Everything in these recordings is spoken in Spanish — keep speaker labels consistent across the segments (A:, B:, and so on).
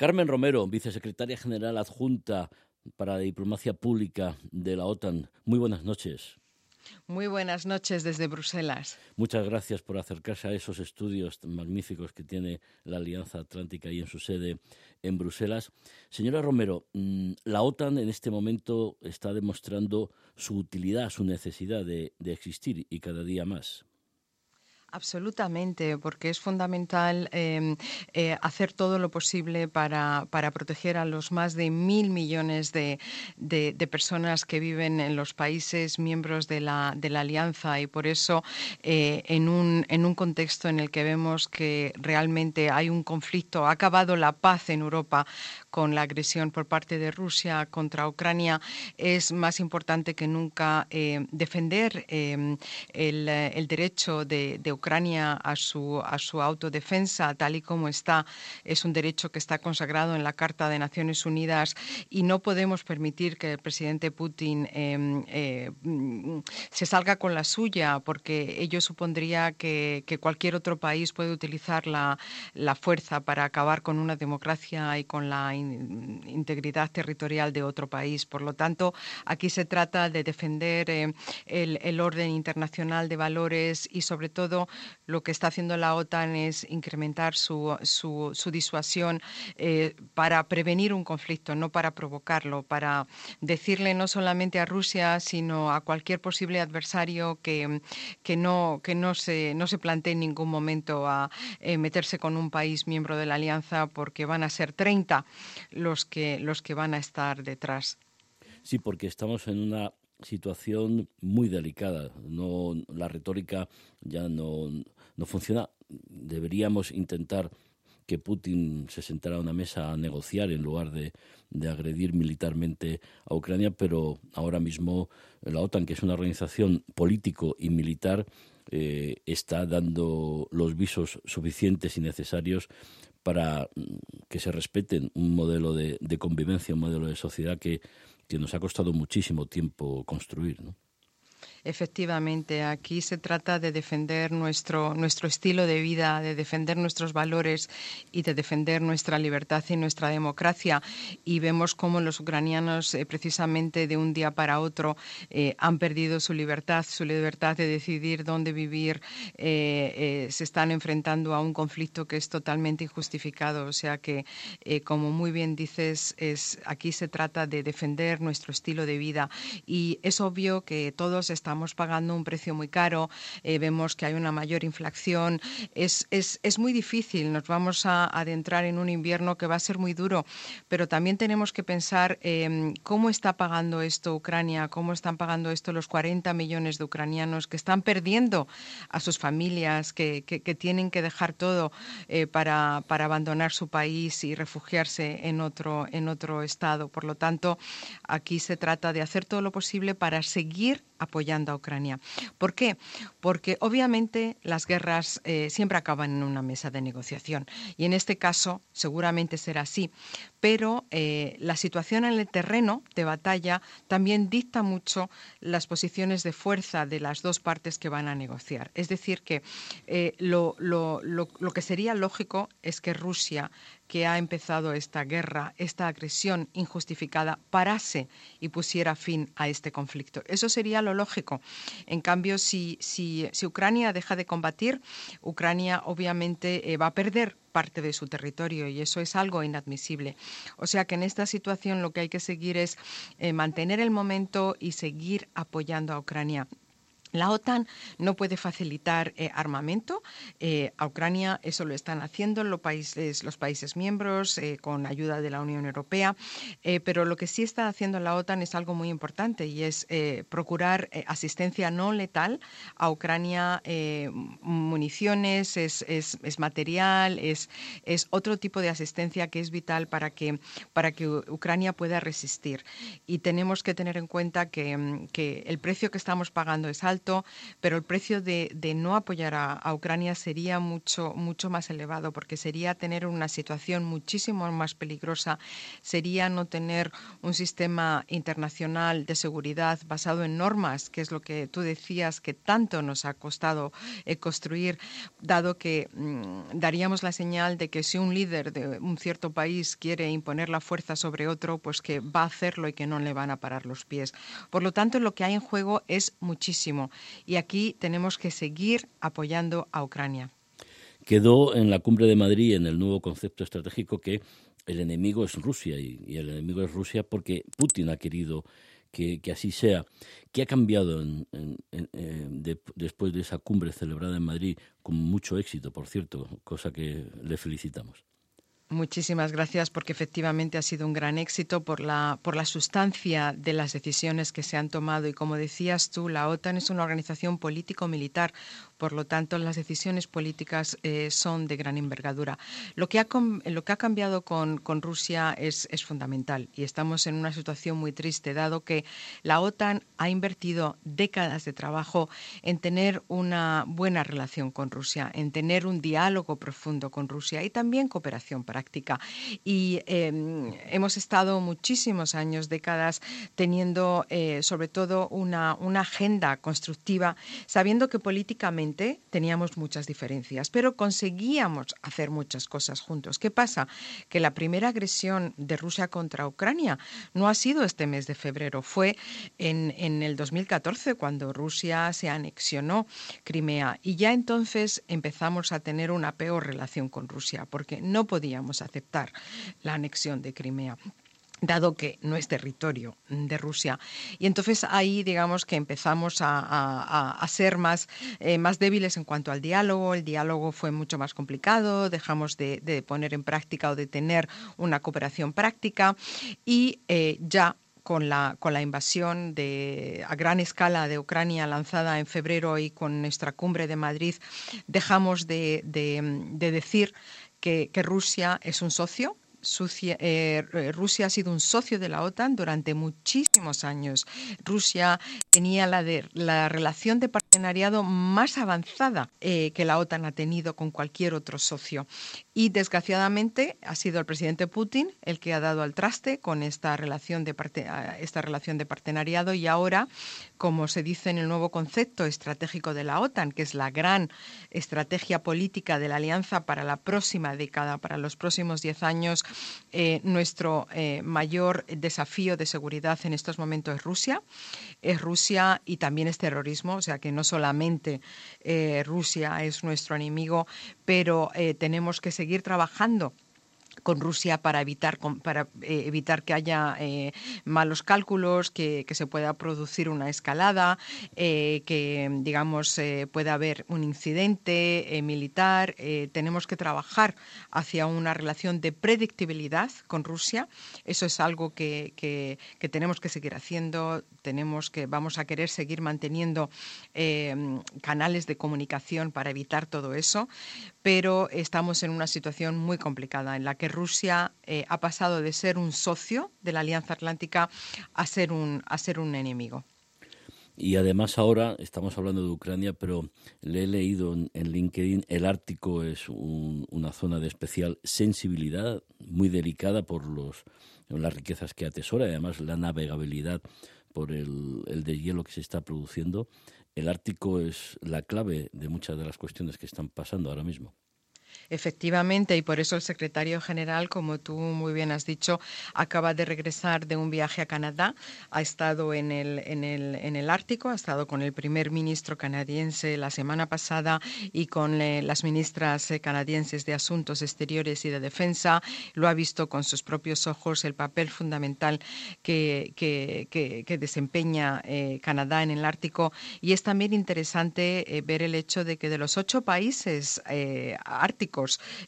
A: Carmen Romero, vicesecretaria general adjunta para la diplomacia pública de la OTAN. Muy buenas noches.
B: Muy buenas noches desde Bruselas.
A: Muchas gracias por acercarse a esos estudios magníficos que tiene la Alianza Atlántica y en su sede en Bruselas. Señora Romero, mm, la OTAN en este momento está demostrando su utilidad, su necesidad de, de existir y cada día más.
B: Absolutamente, porque es fundamental em, eh, hacer todo lo posible para, proteger a los más de mil millones de, personas que viven en los países miembros de la, de la Alianza. Y por eso eh, en, un, en un contexto en el que vemos que realmente hay un conflicto, ha acabado la paz en Europa con la agresión por parte de Rusia contra Ucrania, es más importante que nunca eh, defender em, el, derecho de, Ucrania a su, a su autodefensa, tal y como está. Es un derecho que está consagrado en la Carta de Naciones Unidas y no podemos permitir que el presidente Putin em, eh, se salga con la suya, porque ello supondría que, cualquier otro país puede utilizar la, fuerza para acabar con una democracia y con la integridad territorial de otro país. Por lo tanto, aquí se trata de defender eh, el, orden internacional de valores y, sobre todo, lo que está haciendo la OTAN es incrementar su, su, disuasión eh, para prevenir un conflicto, no para provocarlo, para decirle no solamente a Rusia, sino a cualquier posible adversario que, no, se, no plantee en ningún momento a eh, meterse con un país miembro de la alianza, porque van a ser 30 los que, los que van a estar detrás.
A: Sí, porque estamos en una situación muy delicada. No, la retórica ya no, no funciona. Deberíamos intentar que Putin se sentara a una mesa a negociar en lugar de, de, agredir militarmente a Ucrania, pero ahora mismo la OTAN, que es una organización político y militar, eh, está dando los visos suficientes y necesarios para que se respeten un modelo de, de convivencia, un modelo de sociedad que que nos ha costado muchísimo tiempo construir. ¿no?
B: Efectivamente, aquí se trata de defender nuestro, nuestro estilo de vida, de defender nuestros valores y de defender nuestra libertad y nuestra democracia. Y vemos cómo los ucranianos, eh, precisamente de un día para otro, eh, han perdido su libertad, su libertad de decidir dónde vivir. Eh, se están enfrentando a un conflicto que es totalmente injustificado. O sea que, como muy bien dices, es, aquí se trata de defender nuestro estilo de vida. Y es obvio que todos estamos pagando un precio muy caro, eh, vemos que hay una mayor inflación, es, es, es, muy difícil, nos vamos a adentrar en un invierno que va a ser muy duro, pero también tenemos que pensar em, cómo está pagando esto Ucrania, cómo están pagando esto los 40 millones de ucranianos que están perdiendo a sus familias, que, que, tienen que dejar todo eh, para, para abandonar su país y refugiarse en otro, en otro estado. Por lo tanto, aquí se trata de hacer todo lo posible para seguir apoyando a Ucrania. ¿Por qué? Porque obviamente las guerras eh, siempre acaban en una mesa de negociación y en este caso seguramente será así, pero eh, la situación en el terreno de batalla también dicta mucho las posiciones de fuerza de las dos partes que van a negociar. Es decir, que eh, lo, lo que sería lógico es que Rusia que ha empezado esta guerra, esta agresión injustificada, parase y pusiera fin a este conflicto. Eso sería lo lógico. En cambio, si, si, si Ucrania deja de combatir, Ucrania obviamente eh, va a perder parte de su territorio y eso es algo inadmisible. O sea que en esta situación lo que hay que seguir es eh, mantener el momento y seguir apoyando a Ucrania. La OTAN no puede facilitar eh, armamento. Eh, a Ucrania eso lo están haciendo los países, los países miembros eh, con ayuda de la Unión Europea. pero lo que sí está haciendo la OTAN es algo muy importante y es procurar asistencia no letal a Ucrania, municiones, es, es, material, es, es, otro tipo de asistencia que es vital para que, para que Ucrania pueda resistir. Y tenemos que tener en cuenta que, que el precio que estamos pagando es alto pero el precio de, no apoyar a, Ucrania sería mucho, mucho más elevado, porque sería tener una situación muchísimo más peligrosa, sería no tener un sistema internacional de seguridad basado en normas, que es lo que tú decías que tanto nos ha costado eh, construir, dado que mm, daríamos la señal de que si un líder de un cierto país quiere imponer la fuerza sobre otro, pues que va a hacerlo y que no le van a parar los pies. Por lo tanto, lo que hay en juego es muchísimo y aquí tenemos que seguir apoyando a Ucrania.
A: Quedó en la cumbre de Madrid en el nuevo concepto estratégico que el enemigo es Rusia y, el enemigo es Rusia porque Putin ha querido que, así sea. ¿Qué ha cambiado después de esa cumbre celebrada en Madrid con mucho éxito, por cierto, cosa que le felicitamos?
B: Muchísimas gracias porque efectivamente ha sido un gran éxito por la, por la sustancia de las decisiones que se han tomado y como decías tú, la OTAN es una organización político-militar, por lo tanto las decisiones políticas eh, son de gran envergadura. Lo que ha, lo que ha cambiado con, con Rusia es, es fundamental y estamos en una situación muy triste dado que la OTAN ha invertido décadas de trabajo en tener una buena relación con Rusia, en tener un diálogo profundo con Rusia y también cooperación para y em, hemos estado muchísimos años, décadas, teniendo eh, sobre todo una, agenda constructiva, sabiendo que políticamente teníamos muchas diferencias, pero conseguíamos hacer muchas cosas juntos. ¿Qué pasa? Que la primera agresión de Rusia contra Ucrania no ha sido este mes de febrero, fue en el 2014 cuando Rusia se anexionó Crimea y ya entonces empezamos a tener una peor relación con Rusia porque no podíamos aceptar la anexión de Crimea dado que no es territorio de Rusia. Y entonces ahí, digamos que empezamos a, ser más, eh, más débiles en cuanto al diálogo. El diálogo fue mucho más complicado, dejamos de, poner en práctica o de tener una cooperación práctica y eh, ya con la, con la invasión a gran escala de Ucrania lanzada en febrero y con nuestra cumbre de Madrid, dejamos de, de decir que, Rusia es un socio, eh, Rusia ha sido un socio de la OTAN durante muchísimos años. Rusia tenía la, relación de partenariado más avanzada eh, que la OTAN ha tenido con cualquier otro socio. Y desgraciadamente ha sido el presidente Putin el que ha dado al traste con esta relación de, esta relación de partenariado y ahora, como se dice en el nuevo concepto estratégico de la OTAN, que es la gran estrategia política de la alianza para la próxima década, para los próximos diez años, eh, nuestro eh, mayor desafío de seguridad en estos momentos es Rusia. Es Rusia y también es terrorismo, o sea que no solamente eh, Rusia es nuestro enemigo, pero tenemos que seguir trabajando con Rusia para evitar, para, eh, evitar que haya eh, malos cálculos, que, se pueda producir una escalada, eh, que digamos pueda haber un incidente militar. tenemos que trabajar hacia una relación de predictibilidad con Rusia. Eso es algo que, que, tenemos que seguir haciendo. Tenemos que vamos a querer seguir manteniendo canales de comunicación para evitar todo eso, pero estamos en una situación muy complicada en la que Rusia eh, ha pasado de ser un socio de la Alianza Atlántica a ser un, a ser un enemigo.
A: Y además ahora estamos hablando de Ucrania, pero le he leído en, LinkedIn, el Ártico es una zona de especial sensibilidad, muy delicada por los, las riquezas que atesora, y además la navegabilidad por el, el deshielo que se está produciendo. El Ártico es la clave de muchas de las cuestiones que están pasando ahora mismo.
B: Efectivamente, y por eso el secretario general, como tú muy bien has dicho, acaba de regresar de un viaje a Canadá. Ha estado en el, en el, en el Ártico, ha estado con el primer ministro canadiense la semana pasada y con eh, las ministras eh, canadienses de Asuntos Exteriores y de Defensa. Lo ha visto con sus propios ojos el papel fundamental que, que, desempeña eh, Canadá en el Ártico. Y es también interesante ver el hecho de que de los ocho países árticos,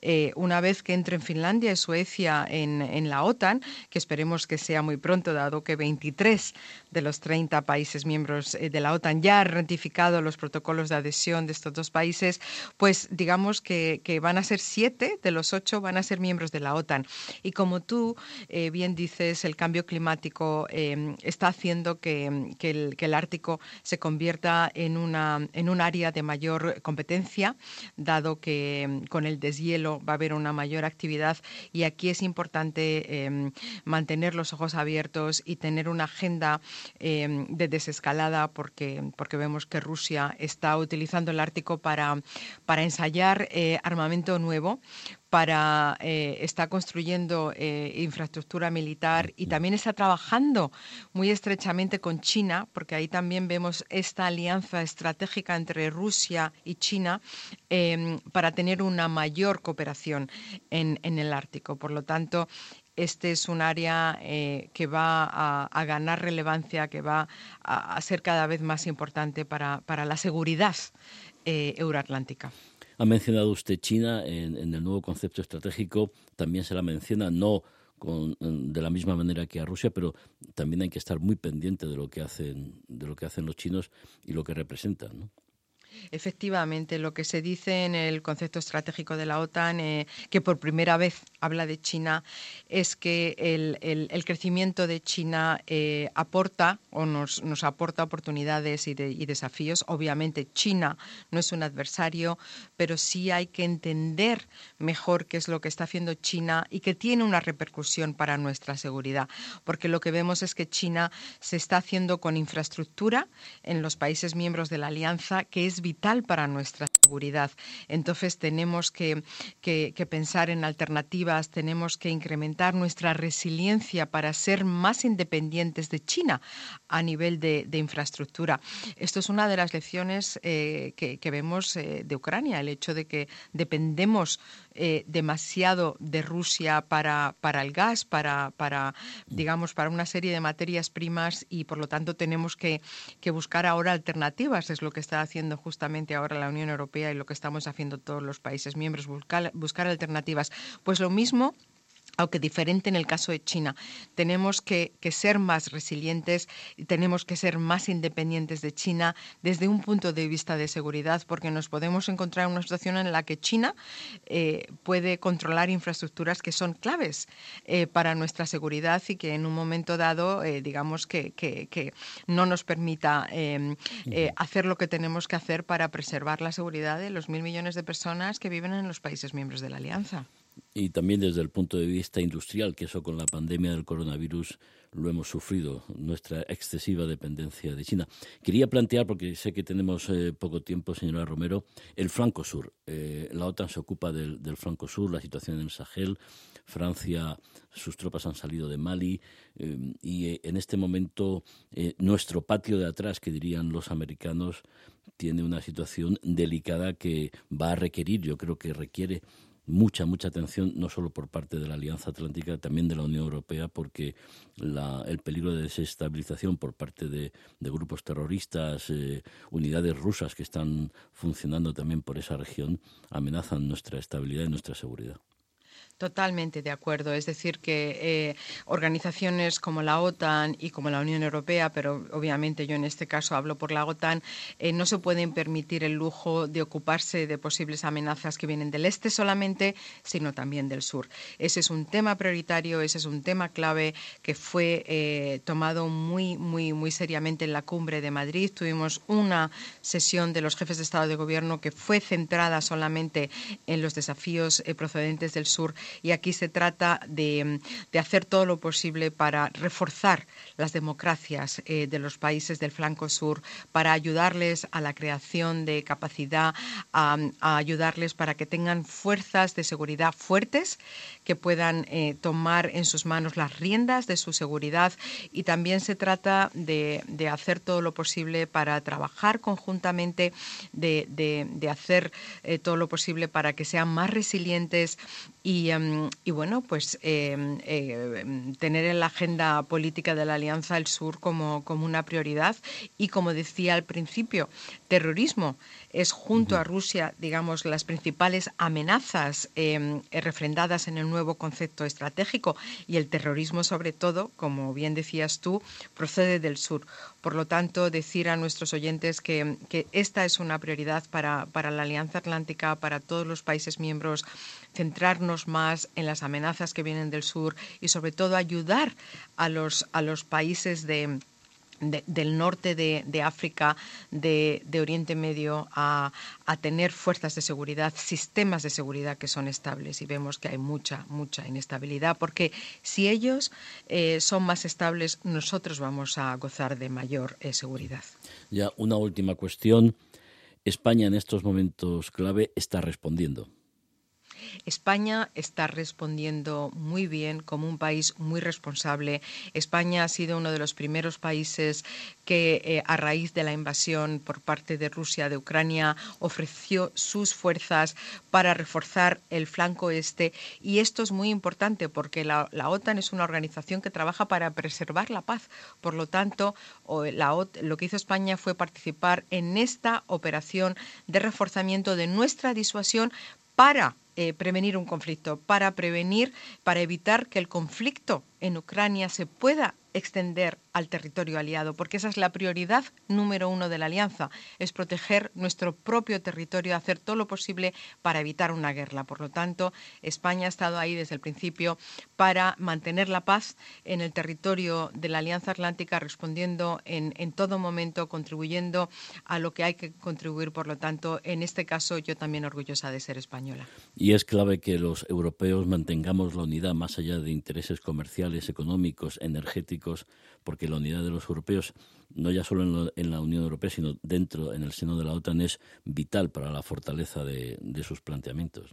B: eh, una vez que entren Finlandia y Suecia en, en, la OTAN, que esperemos que sea muy pronto, dado que 23 de los 30 países miembros eh, de la OTAN ya han ratificado los protocolos de adhesión de estos dos países, pues digamos que, que van a ser siete de los ocho van a ser miembros de la OTAN. Y como tú eh, bien dices, el cambio climático está haciendo que, que, el, que el Ártico se convierta en, una, en un área de mayor competencia, dado que em, con el deshielo va a haber una mayor actividad y aquí es importante em, mantener los ojos abiertos y tener una agenda em, de desescalada porque, porque vemos que Rusia está utilizando el Ártico para, para ensayar eh, armamento nuevo, para eh, está construyendo eh, infraestructura militar y también está trabajando muy estrechamente con China, porque ahí también vemos esta alianza estratégica entre Rusia y China em, para tener una mayor cooperación en, el Ártico. Por lo tanto, este es un área eh, que va a, ganar relevancia, que va a, ser cada vez más importante para, para la seguridad euroatlántica.
A: Ha mencionado usted China en, el nuevo concepto estratégico, también se la menciona, no de la misma manera que a Rusia, pero también hay que estar muy pendiente de lo que hacen, de lo que hacen los chinos y lo que representan. ¿no?
B: Efectivamente, lo que se dice en el concepto estratégico de la OTAN, eh, que por primera vez habla de China, es que el, crecimiento de China eh, aporta o nos, nos, aporta oportunidades y, y, desafíos. Obviamente, China no es un adversario, pero sí hay que entender mejor qué es lo que está haciendo China y que tiene una repercusión para nuestra seguridad. Porque lo que vemos es que China se está haciendo con infraestructura en los países miembros de la alianza que es vital para nuestra seguridad. Entonces tenemos que, pensar en alternativas, tenemos que incrementar nuestra resiliencia para ser más independientes de China a nivel de, infraestructura. Esto es una de las lecciones eh, que, vemos eh, de Ucrania, el hecho de que dependemos eh, demasiado de Rusia para, el gas, para, digamos, para una serie de materias primas y por lo tanto tenemos que buscar ahora alternativas. Es lo que está haciendo justamente ahora la Unión Europea y lo que estamos haciendo todos los países miembros, buscar, buscar alternativas. Pues lo mismo aunque diferente en el caso de China. Tenemos que, ser más resilientes y tenemos que ser más independientes de China desde un punto de vista de seguridad, porque nos podemos encontrar en una situación en la que China eh, puede controlar infraestructuras que son claves eh, para nuestra seguridad y que en un momento dado, eh, digamos, que, que, no nos permita em, hacer lo que tenemos que hacer para preservar la seguridad de los mil millones de personas que viven en los países miembros de la Alianza
A: y también desde el punto de vista industrial, que eso con la pandemia del coronavirus lo hemos sufrido, nuestra excesiva dependencia de China. Quería plantear, porque sé que tenemos eh, poco tiempo, señora Romero, el flanco sur. Eh, la OTAN se ocupa del, del, flanco sur, la situación en el Sahel. Francia, sus tropas han salido de Mali eh, y en este momento nuestro patio de atrás, que dirían los americanos, tiene una situación delicada que va a requerir, yo creo que requiere mucha, mucha atención, no solo por parte de la Alianza Atlántica, también de la Unión Europea, porque el peligro de desestabilización por parte de, grupos terroristas, eh, unidades rusas que están funcionando también por esa región, amenazan nuestra estabilidad y nuestra seguridad.
B: Totalmente de acuerdo. Es decir, que eh, organizaciones como la OTAN y como la Unión Europea, pero obviamente yo en este caso hablo por la OTAN, eh, no se pueden permitir el lujo de ocuparse de posibles amenazas que vienen del este solamente, sino también del sur. Ese es un tema prioritario, ese es un tema clave que fue eh, tomado muy, muy, muy seriamente en la cumbre de Madrid. Tuvimos una sesión de los jefes de Estado de Gobierno que fue centrada solamente en los desafíos procedentes del sur y aquí se trata de, hacer todo lo posible para reforzar las democracias eh, de los países del flanco sur, para ayudarles a la creación de capacidad, a, ayudarles para que tengan fuerzas de seguridad fuertes que puedan eh, tomar en sus manos las riendas de su seguridad. Y también se trata de, hacer todo lo posible para trabajar conjuntamente, de, hacer eh, todo lo posible para que sean más resilientes y Y, em, bueno, pues em, em, tener en la agenda política de la Alianza el Sur como, como una prioridad. Y, como decía al principio, terrorismo es junto a Rusia, digamos, las principales amenazas eh, refrendadas en el nuevo concepto estratégico. Y el terrorismo, sobre todo, como bien decías tú, procede del sur. Por lo tanto, decir a nuestros oyentes que, esta es una prioridad para, para la Alianza Atlántica, para todos los países miembros, centrarnos más en las amenazas que vienen del sur y, sobre todo, ayudar a los, a los países de del norte de, África, de, Oriente Medio, a, tener fuerzas de seguridad, sistemas de seguridad que son estables. Y vemos que hay mucha, mucha inestabilidad, porque si ellos eh, son más estables, nosotros vamos a gozar de mayor eh, seguridad.
A: Ya una última cuestión. España en estos momentos clave está respondiendo.
B: España está respondiendo muy bien como un país muy responsable. España ha sido uno de los primeros países que eh, a raíz de la invasión por parte de Rusia de Ucrania ofreció sus fuerzas para reforzar el flanco este y esto es muy importante porque la, OTAN es una organización que trabaja para preservar la paz. Por lo tanto, lo que hizo España fue participar en esta operación de reforzamiento de nuestra disuasión para eh, prevenir un conflicto, para prevenir, para evitar que el conflicto en Ucrania se pueda extender al territorio aliado, porque esa es la prioridad número uno de la alianza, es proteger nuestro propio territorio, hacer todo lo posible para evitar una guerra. Por lo tanto, España ha estado ahí desde el principio para mantener la paz en el territorio de la Alianza Atlántica, respondiendo en, en todo momento, contribuyendo a lo que hay que contribuir. Por lo tanto, en este caso, yo también orgullosa de ser española.
A: Y es clave que los europeos mantengamos la unidad más allá de intereses comerciales, económicos, energéticos, porque la unidad de los europeos, no ya solo en, la Unión Europea, sino dentro, en el seno de la OTAN, es vital para la fortaleza de, sus planteamientos.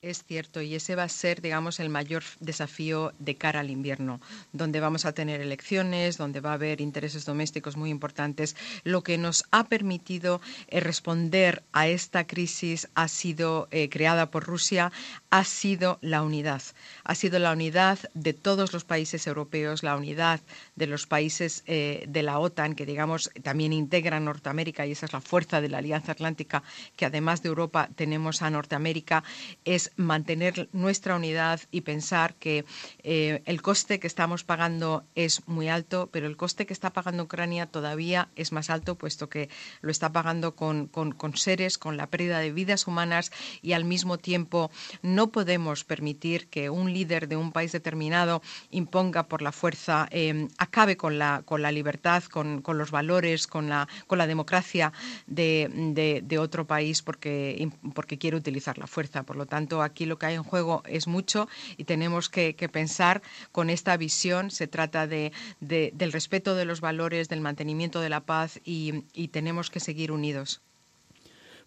B: Es cierto, y ese va a ser, digamos, el mayor desafío de cara al invierno, donde vamos a tener elecciones, donde va a haber intereses domésticos muy importantes. Lo que nos ha permitido eh, responder a esta crisis ha sido eh, creada por Rusia, ha sido la unidad. Ha sido la unidad de todos los países europeos, la unidad de los países eh, de la OTAN, que digamos también integran Norteamérica, y esa es la fuerza de la Alianza Atlántica, que además de Europa tenemos a Norteamérica, es mantener nuestra unidad y pensar que eh, el coste que estamos pagando es muy alto, pero el coste que está pagando Ucrania todavía es más alto, puesto que lo está pagando con, seres, con la pérdida de vidas humanas y al mismo tiempo no podemos permitir que un líder de un país determinado imponga por la fuerza, eh, acabe con la, con la libertad, con, los valores, con la, con la democracia de, de otro país porque, porque quiere utilizar la fuerza. Por lo tanto, aquí lo que hay en juego es mucho y tenemos que, pensar con esta visión. Se trata de, del respeto de los valores, del mantenimiento de la paz y, tenemos que seguir unidos.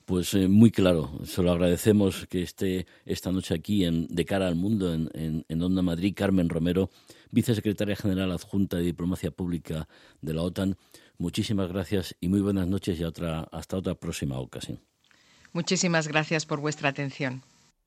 A: Pues eh, muy claro, se lo agradecemos que esté esta noche aquí en, de cara al mundo en, en, Onda Madrid, Carmen Romero, vicesecretaria general adjunta de Diplomacia Pública de la OTAN. Muchísimas gracias y muy buenas noches y otra, hasta otra próxima ocasión.
B: Muchísimas gracias por vuestra atención.